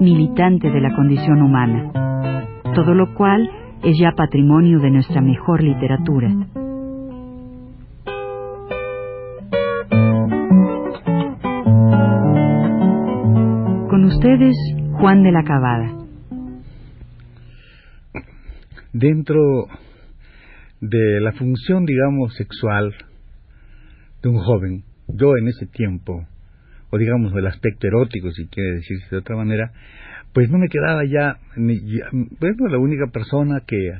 militante de la condición humana, todo lo cual es ya patrimonio de nuestra mejor literatura. Con ustedes, Juan de la Cabada. Dentro de la función, digamos, sexual de un joven, yo en ese tiempo, o digamos del aspecto erótico, si quiere decirse de otra manera, pues no me quedaba ya, bueno, la única persona que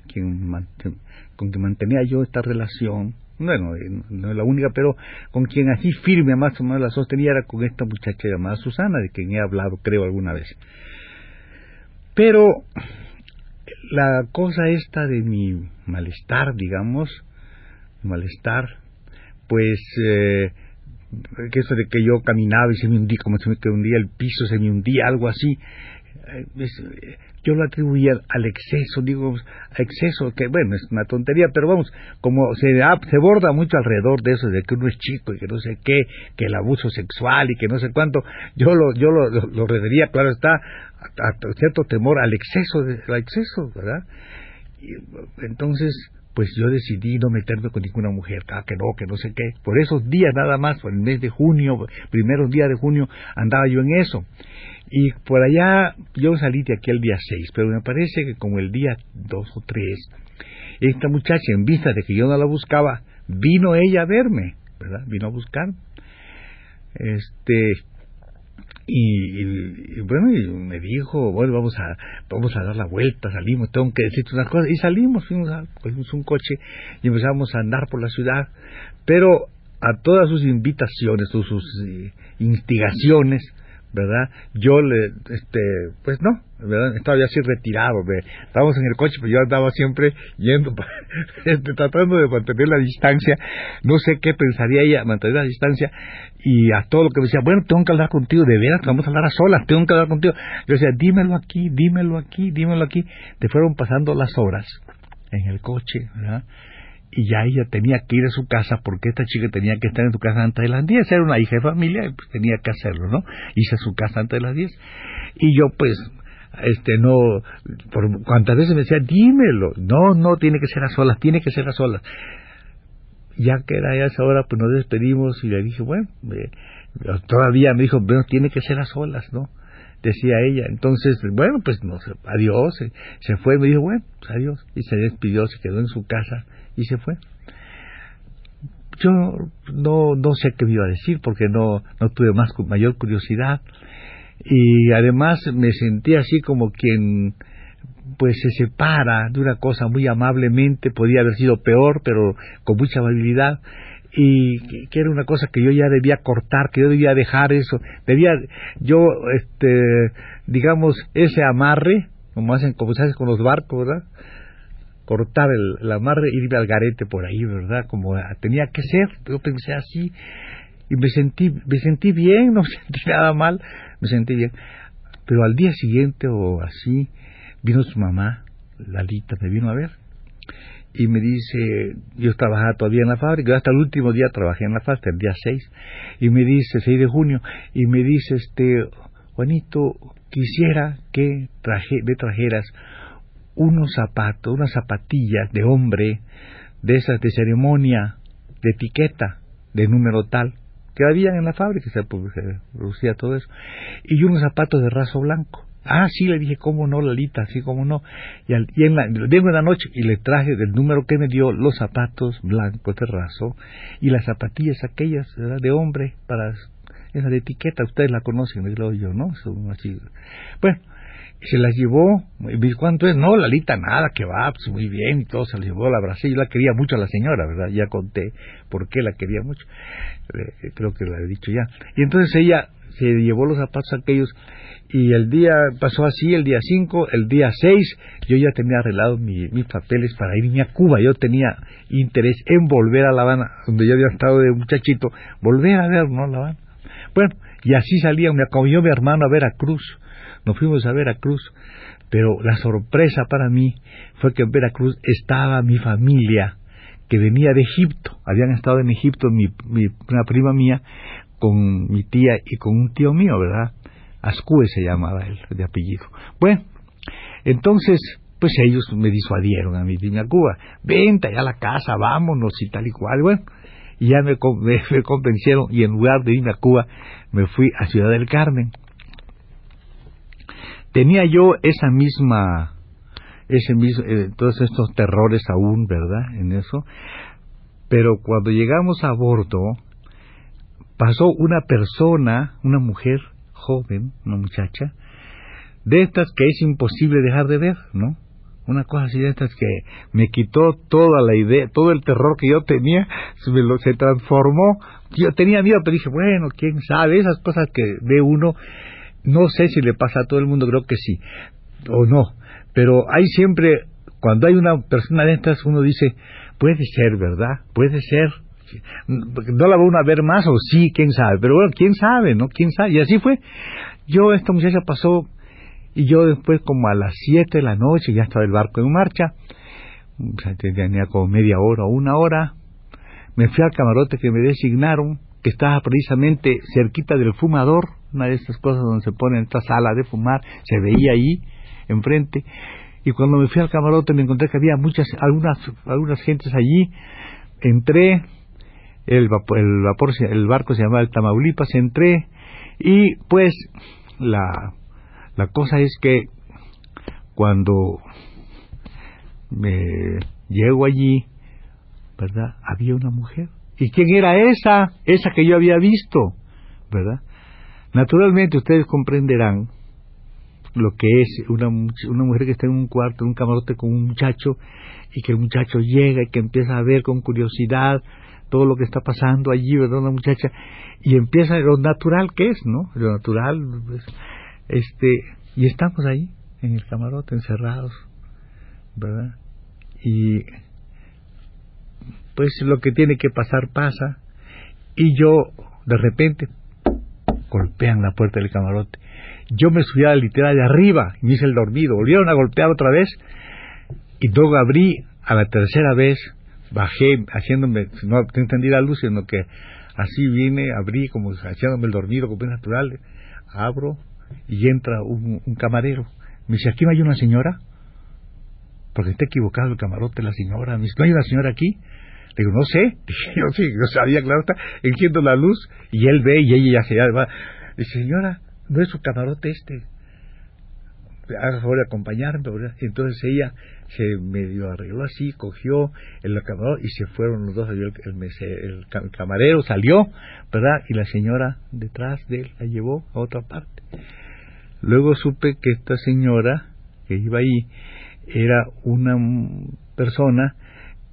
con quien mantenía yo esta relación, bueno, eh, no es la única, pero con quien así firme más o menos la sostenía era con esta muchacha llamada Susana, de quien he hablado creo alguna vez. Pero la cosa esta de mi malestar, digamos, malestar, pues eh, que eso de que yo caminaba y se me hundía, como se me hundía el piso, se me hundía, algo así, eh, eh, yo lo atribuía al exceso, digo, a exceso, que bueno, es una tontería, pero vamos, como se, borda mucho alrededor de eso, de que uno es chico y que no sé qué, que el abuso sexual y que no sé cuánto, yo lo, yo lo, lo, claro está, a, cierto temor al exceso, al exceso, ¿verdad? entonces, pues yo decidí no meterme con ninguna mujer, ah, que no, que no sé qué. Por esos días nada más, por el mes de junio, primeros días de junio, andaba yo en eso. Y por allá, yo salí de aquí el día 6, pero me parece que como el día 2 o 3, esta muchacha, en vista de que yo no la buscaba, vino ella a verme, ¿verdad? Vino a buscar. Este, y, bueno, y me dijo, bueno, vamos a, vamos a dar la vuelta, salimos, tengo que decirte una cosa, y salimos, fuimos a, cogimos un coche y empezamos a andar por la ciudad, pero a todas sus invitaciones, sus, sus eh, instigaciones, ¿verdad? Yo le, este, pues no, ¿verdad? Estaba ya así retirado, estábamos en el coche, pero yo andaba siempre yendo, este, tratando de mantener la distancia, no sé qué pensaría ella, mantener la distancia, y a todo lo que me decía, bueno, tengo que hablar contigo, de veras, vamos a hablar a solas, tengo que hablar contigo. Yo decía, dímelo aquí, dímelo aquí, dímelo aquí. Te fueron pasando las horas en el coche, ¿verdad? Y ya ella tenía que ir a su casa porque esta chica tenía que estar en su casa antes de las 10, era una hija de familia y pues tenía que hacerlo, ¿no? Hice a su casa antes de las 10 y yo pues este no por veces me decía dímelo. No no tiene que ser a solas tiene que ser a solas. Ya que era ya esa hora pues nos despedimos y le dije bueno todavía me dijo bueno tiene que ser a solas no decía ella. Entonces bueno pues no adiós se, se fue me dijo bueno pues adiós. Y se despidió se quedó en su casa y se fue. Yo no, no sé qué me iba a decir porque no, no tuve más mayor curiosidad y además me sentí así como quien pues se separa de una cosa muy amablemente, podía haber sido peor, pero con mucha amabilidad, y que, era una cosa que yo ya debía cortar, que yo debía dejar eso, debía yo, este, digamos, ese amarre, como hacen, como se hace con los barcos, ¿verdad? Cortar el, amarre e irme al garete por ahí, ¿verdad? Como tenía que ser, yo pensé así y me sentí, me sentí bien, no me sentí nada mal, me sentí bien. Pero al día siguiente o así, vino su mamá, Lalita, me vino a ver y me dice, yo trabajaba todavía en la fábrica, hasta el último día trabajé en la fábrica, el día 6, y me dice, 6 de junio, y me dice, este, Juanito, quisiera que traje, me trajeras unos zapatos, unas zapatillas de hombre, de esas de ceremonia, de etiqueta, de número tal, que habían en la fábrica, se producía todo eso, y unos zapatos de raso blanco. Ah, sí, le dije, ¿cómo no, Lalita? Sí, cómo no. Y, en la, de la noche, y le traje del número que me dio los zapatos blancos de raso y las zapatillas aquellas de hombre, para esa de etiqueta, ustedes la conocen, digo yo, ¿no? Son así. Bueno, se las llevó, ¿cuánto es? No, Lalita, nada, que va, pues muy bien, y todo se las llevó, la abracé, yo la quería mucho a la señora, ¿verdad? Ya conté por qué la quería mucho, creo que la he dicho ya. Y entonces ella se llevó los zapatos aquellos y el día pasó así, el día 5, el día 6, yo ya tenía arreglado mis papeles para irme a Cuba. Yo tenía interés en volver a La Habana, donde yo había estado de muchachito, volver a ver, ¿no? La Habana. Bueno, y así salía, me acompañó mi hermano a Veracruz. Nos fuimos a Veracruz, pero la sorpresa para mí fue que en Veracruz estaba mi familia que venía de Egipto. Habían estado en Egipto mi, mi, una prima mía con mi tía y con un tío mío, ¿verdad? Ascue se llamaba él, de apellido. Bueno, entonces, pues ellos me disuadieron a dime a Cuba, vente allá a la casa, vámonos y tal y cual, bueno, y ya me, me, convencieron y en lugar de irme a Cuba, me fui a Ciudad del Carmen. Tenía yo esa misma, ese mismo, eh, todos estos terrores aún, ¿verdad? En eso, pero cuando llegamos a bordo, pasó una persona, una mujer, joven, una muchacha, de estas que es imposible dejar de ver, ¿no? Una cosa así de estas que me quitó toda la idea, todo el terror que yo tenía, se, se transformó. Yo tenía miedo, pero dije, bueno, quién sabe, esas cosas que ve uno, no sé si le pasa a todo el mundo, creo que sí, o no, pero hay siempre, cuando hay una persona de estas, uno dice, puede ser, ¿verdad? Puede ser, no la va uno a ver más o sí, quién sabe, pero bueno, quién sabe, ¿no? ¿Quién sabe? Y así fue. Yo, esta muchacha pasó y yo después como a las 7 de la noche ya estaba el barco en marcha, tenía como media hora o una hora, me fui al camarote que me designaron, que estaba precisamente cerquita del fumador, una de estas cosas donde se pone en esta sala de fumar, se veía ahí enfrente, y cuando me fui al camarote me encontré que había muchas, algunas, algunas gentes allí, entré, el vapor, el vapor, el barco se llamaba el Tamaulipas, entré y pues la, la cosa es que cuando me llego allí, ¿verdad? Había una mujer. ¿Y quién era esa? Esa que yo había visto, ¿verdad? Naturalmente ustedes comprenderán lo que es una, una mujer que está en un cuarto, en un camarote con un muchacho, y que el muchacho llega y que empieza a ver con curiosidad todo lo que está pasando allí, ¿verdad? Una muchacha, y empieza lo natural que es, ¿no? Lo natural, pues, este, y estamos ahí, en el camarote, encerrados, ¿verdad? Y pues lo que tiene que pasar pasa, y yo, de repente, golpean la puerta del camarote. Yo me subí a litera de arriba, y me hice el dormido, volvieron a golpear otra vez, y luego abrí a la tercera vez bajé haciéndome, no entendí la luz, sino que así vine, abrí como haciéndome el dormido, como es natural, abro y entra un, camarero. Me dice, ¿aquí no hay una señora? Porque está equivocado el camarote, la señora. Me dice, ¿no hay una señora aquí? Digo, no sé. yo sí, yo sabía, claro, está, enciendo la luz y él ve y ella ya se va. Dice, señora, no es su camarote este haga favor de acompañarme. Entonces ella se medio arregló así, cogió el acabador y se fueron los dos. El, el, el, camarero salió, ¿verdad? Y la señora detrás de él la llevó a otra parte. Luego supe que esta señora que iba ahí era una persona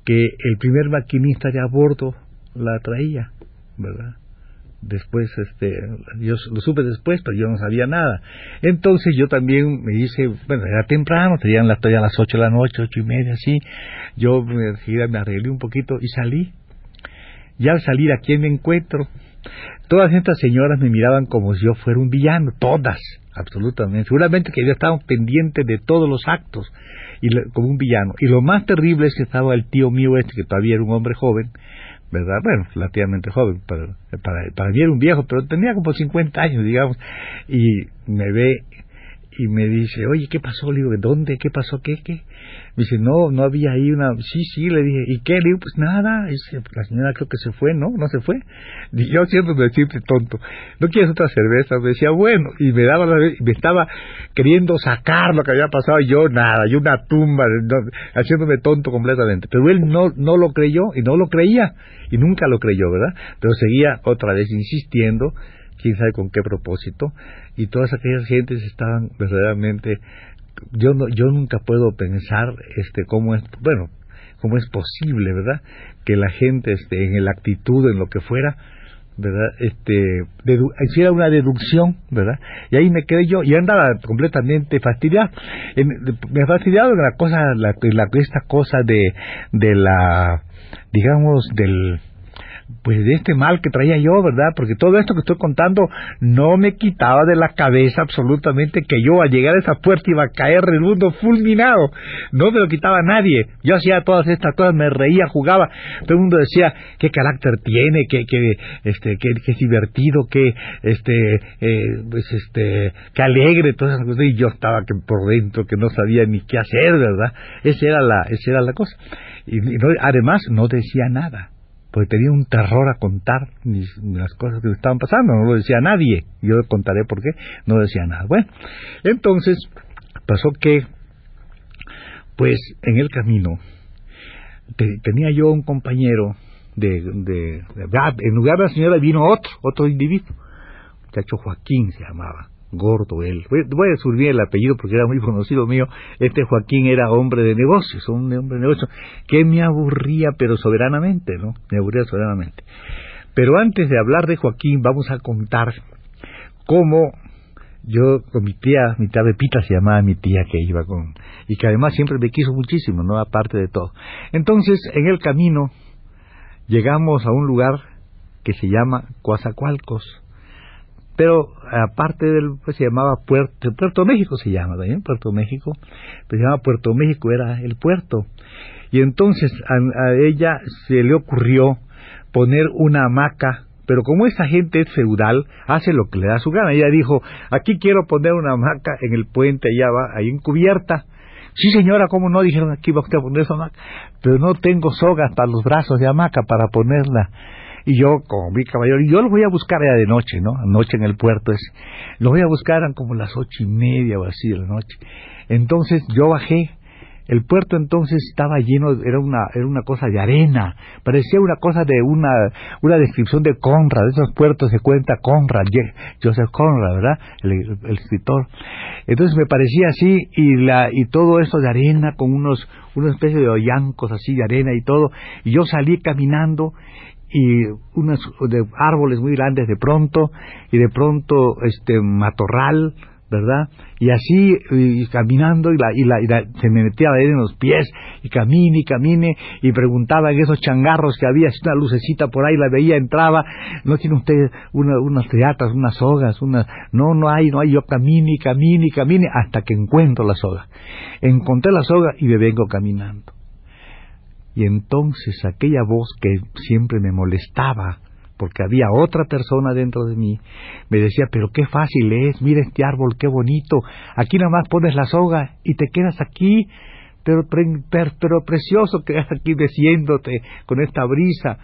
que el primer maquinista de a bordo la traía, ¿verdad? después este yo lo supe después pero yo no sabía nada. Entonces yo también me hice bueno era temprano tenían las a las ocho de la noche ocho y media así. Yo me, me arreglé un poquito y salí. Ya al salir a quién me encuentro todas estas señoras me miraban como si yo fuera un villano todas absolutamente seguramente que yo estaba pendiente de todos los actos y como un villano y lo más terrible es que estaba el tío mío este que todavía era un hombre joven ¿verdad? Bueno, relativamente joven, para, para, para mí era un viejo, pero tenía como 50 años, digamos, y me ve y me dice, oye, ¿qué pasó? Le digo, ¿dónde? ¿Qué pasó? ¿Qué? ¿Qué? Me dice, no, no había ahí una... Sí, sí, le dije, ¿y qué? Le digo, pues nada, la señora creo que se fue, ¿no? No se fue. Y yo siempre me siempre tonto, ¿no quieres otra cerveza? Me decía, bueno, y me daba la... me estaba queriendo sacar lo que había pasado, y yo nada, yo una tumba, haciéndome tonto completamente. Pero él no, no lo creyó, y no lo creía, y nunca lo creyó, ¿verdad? Pero seguía otra vez insistiendo, quién sabe con qué propósito, y todas aquellas gentes estaban verdaderamente yo no, yo nunca puedo pensar este cómo es bueno cómo es posible verdad que la gente este en la actitud en lo que fuera ¿verdad? Este, hiciera una deducción, ¿verdad? Y ahí me quedé yo, y andaba completamente fastidiado. me fastidiado la cosa, la, la, esta cosa de, de la, digamos, del, pues de este mal que traía yo, ¿verdad? Porque todo esto que estoy contando no me quitaba de la cabeza absolutamente que yo al llegar a esa puerta iba a caer en el mundo fulminado. No me lo quitaba nadie. Yo hacía todas estas cosas, me reía, jugaba. Todo el mundo decía qué carácter tiene, que, que, este, que, es divertido, que, este, eh, pues este, que alegre, todas esas cosas. Y yo estaba que por dentro que no sabía ni qué hacer, ¿verdad? Esa era la, esa era la cosa. Y, además no decía nada porque tenía un terror a contar las cosas que me estaban pasando, no lo decía nadie, yo contaré por qué, no decía nada. Bueno, entonces pasó que, pues en el camino, tenía yo un compañero de, de, en lugar de la señora vino otro, otro individuo, muchacho Joaquín se llamaba, gordo él. Voy, a subir el apellido porque era muy conocido mío. Este Joaquín era hombre de negocios, un hombre de negocios que me aburría, pero soberanamente, ¿no? Me aburría soberanamente. Pero antes de hablar de Joaquín, vamos a contar cómo yo con mi tía, mi tía Pepita se llamaba mi tía que iba con, y que además siempre me quiso muchísimo, ¿no? Aparte de todo. Entonces, en el camino, llegamos a un lugar que se llama Coazacualcos pero aparte del pues se llamaba Puerto Puerto México se llama también Puerto México pues se llama Puerto México era el puerto y entonces a, ella se le ocurrió poner una hamaca pero como esa gente es feudal, hace lo que le da su gana. Ella dijo, aquí quiero poner una hamaca en el puente, allá va, ahí encubierta. Sí, señora, ¿cómo no? Dijeron, aquí va usted a poner esa hamaca. Pero no tengo soga hasta los brazos de hamaca para ponerla. Y yo, como mi caballero, yo lo voy a buscar ya de noche, ¿no? Anoche en el puerto es. Lo voy a buscar, eran como las ocho y media o así de la noche. Entonces yo bajé. El puerto entonces estaba lleno, era una, era una cosa de arena, parecía una cosa de una, una descripción de Conrad, de esos puertos se cuenta Conrad, Joseph Conrad, ¿verdad? El, escritor. Entonces me parecía así, y la, y todo eso de arena con unos, una especie de hoyancos así de arena y todo, y yo salí caminando, y unos de árboles muy grandes de pronto y de pronto este matorral verdad y así y caminando y, la, y, la, se me metía la en los pies y camine y camine y preguntaba en esos changarros que había una lucecita por ahí la veía entraba no tiene usted una, unas teatras unas sogas unas no no hay no hay yo camine y camine y camine hasta que encuentro la soga. Encontré la soga y me vengo caminando y entonces aquella voz que siempre me molestaba, porque había otra persona dentro de mí, me decía, pero qué fácil es, mira este árbol, qué bonito, aquí nada más pones la soga y te quedas aquí, pero, pero, precioso, quedas aquí meciéndote con esta brisa.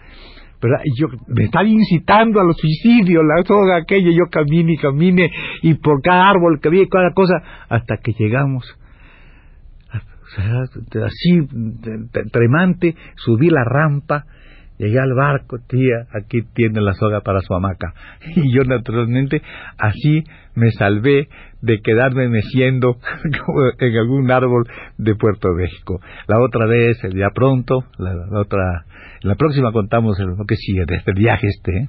pero yo me estaba incitando al suicidio, la soga aquella, yo camine y camine, y por cada árbol que había, cada cosa, hasta que llegamos así, tremante, subí la rampa, llegué al barco, tía, aquí tiene la soga para su hamaca. Y yo naturalmente así me salvé de quedarme meciendo en algún árbol de Puerto México. La otra vez, el día pronto, la, otra, la próxima contamos lo que sigue de este viaje este. ¿eh?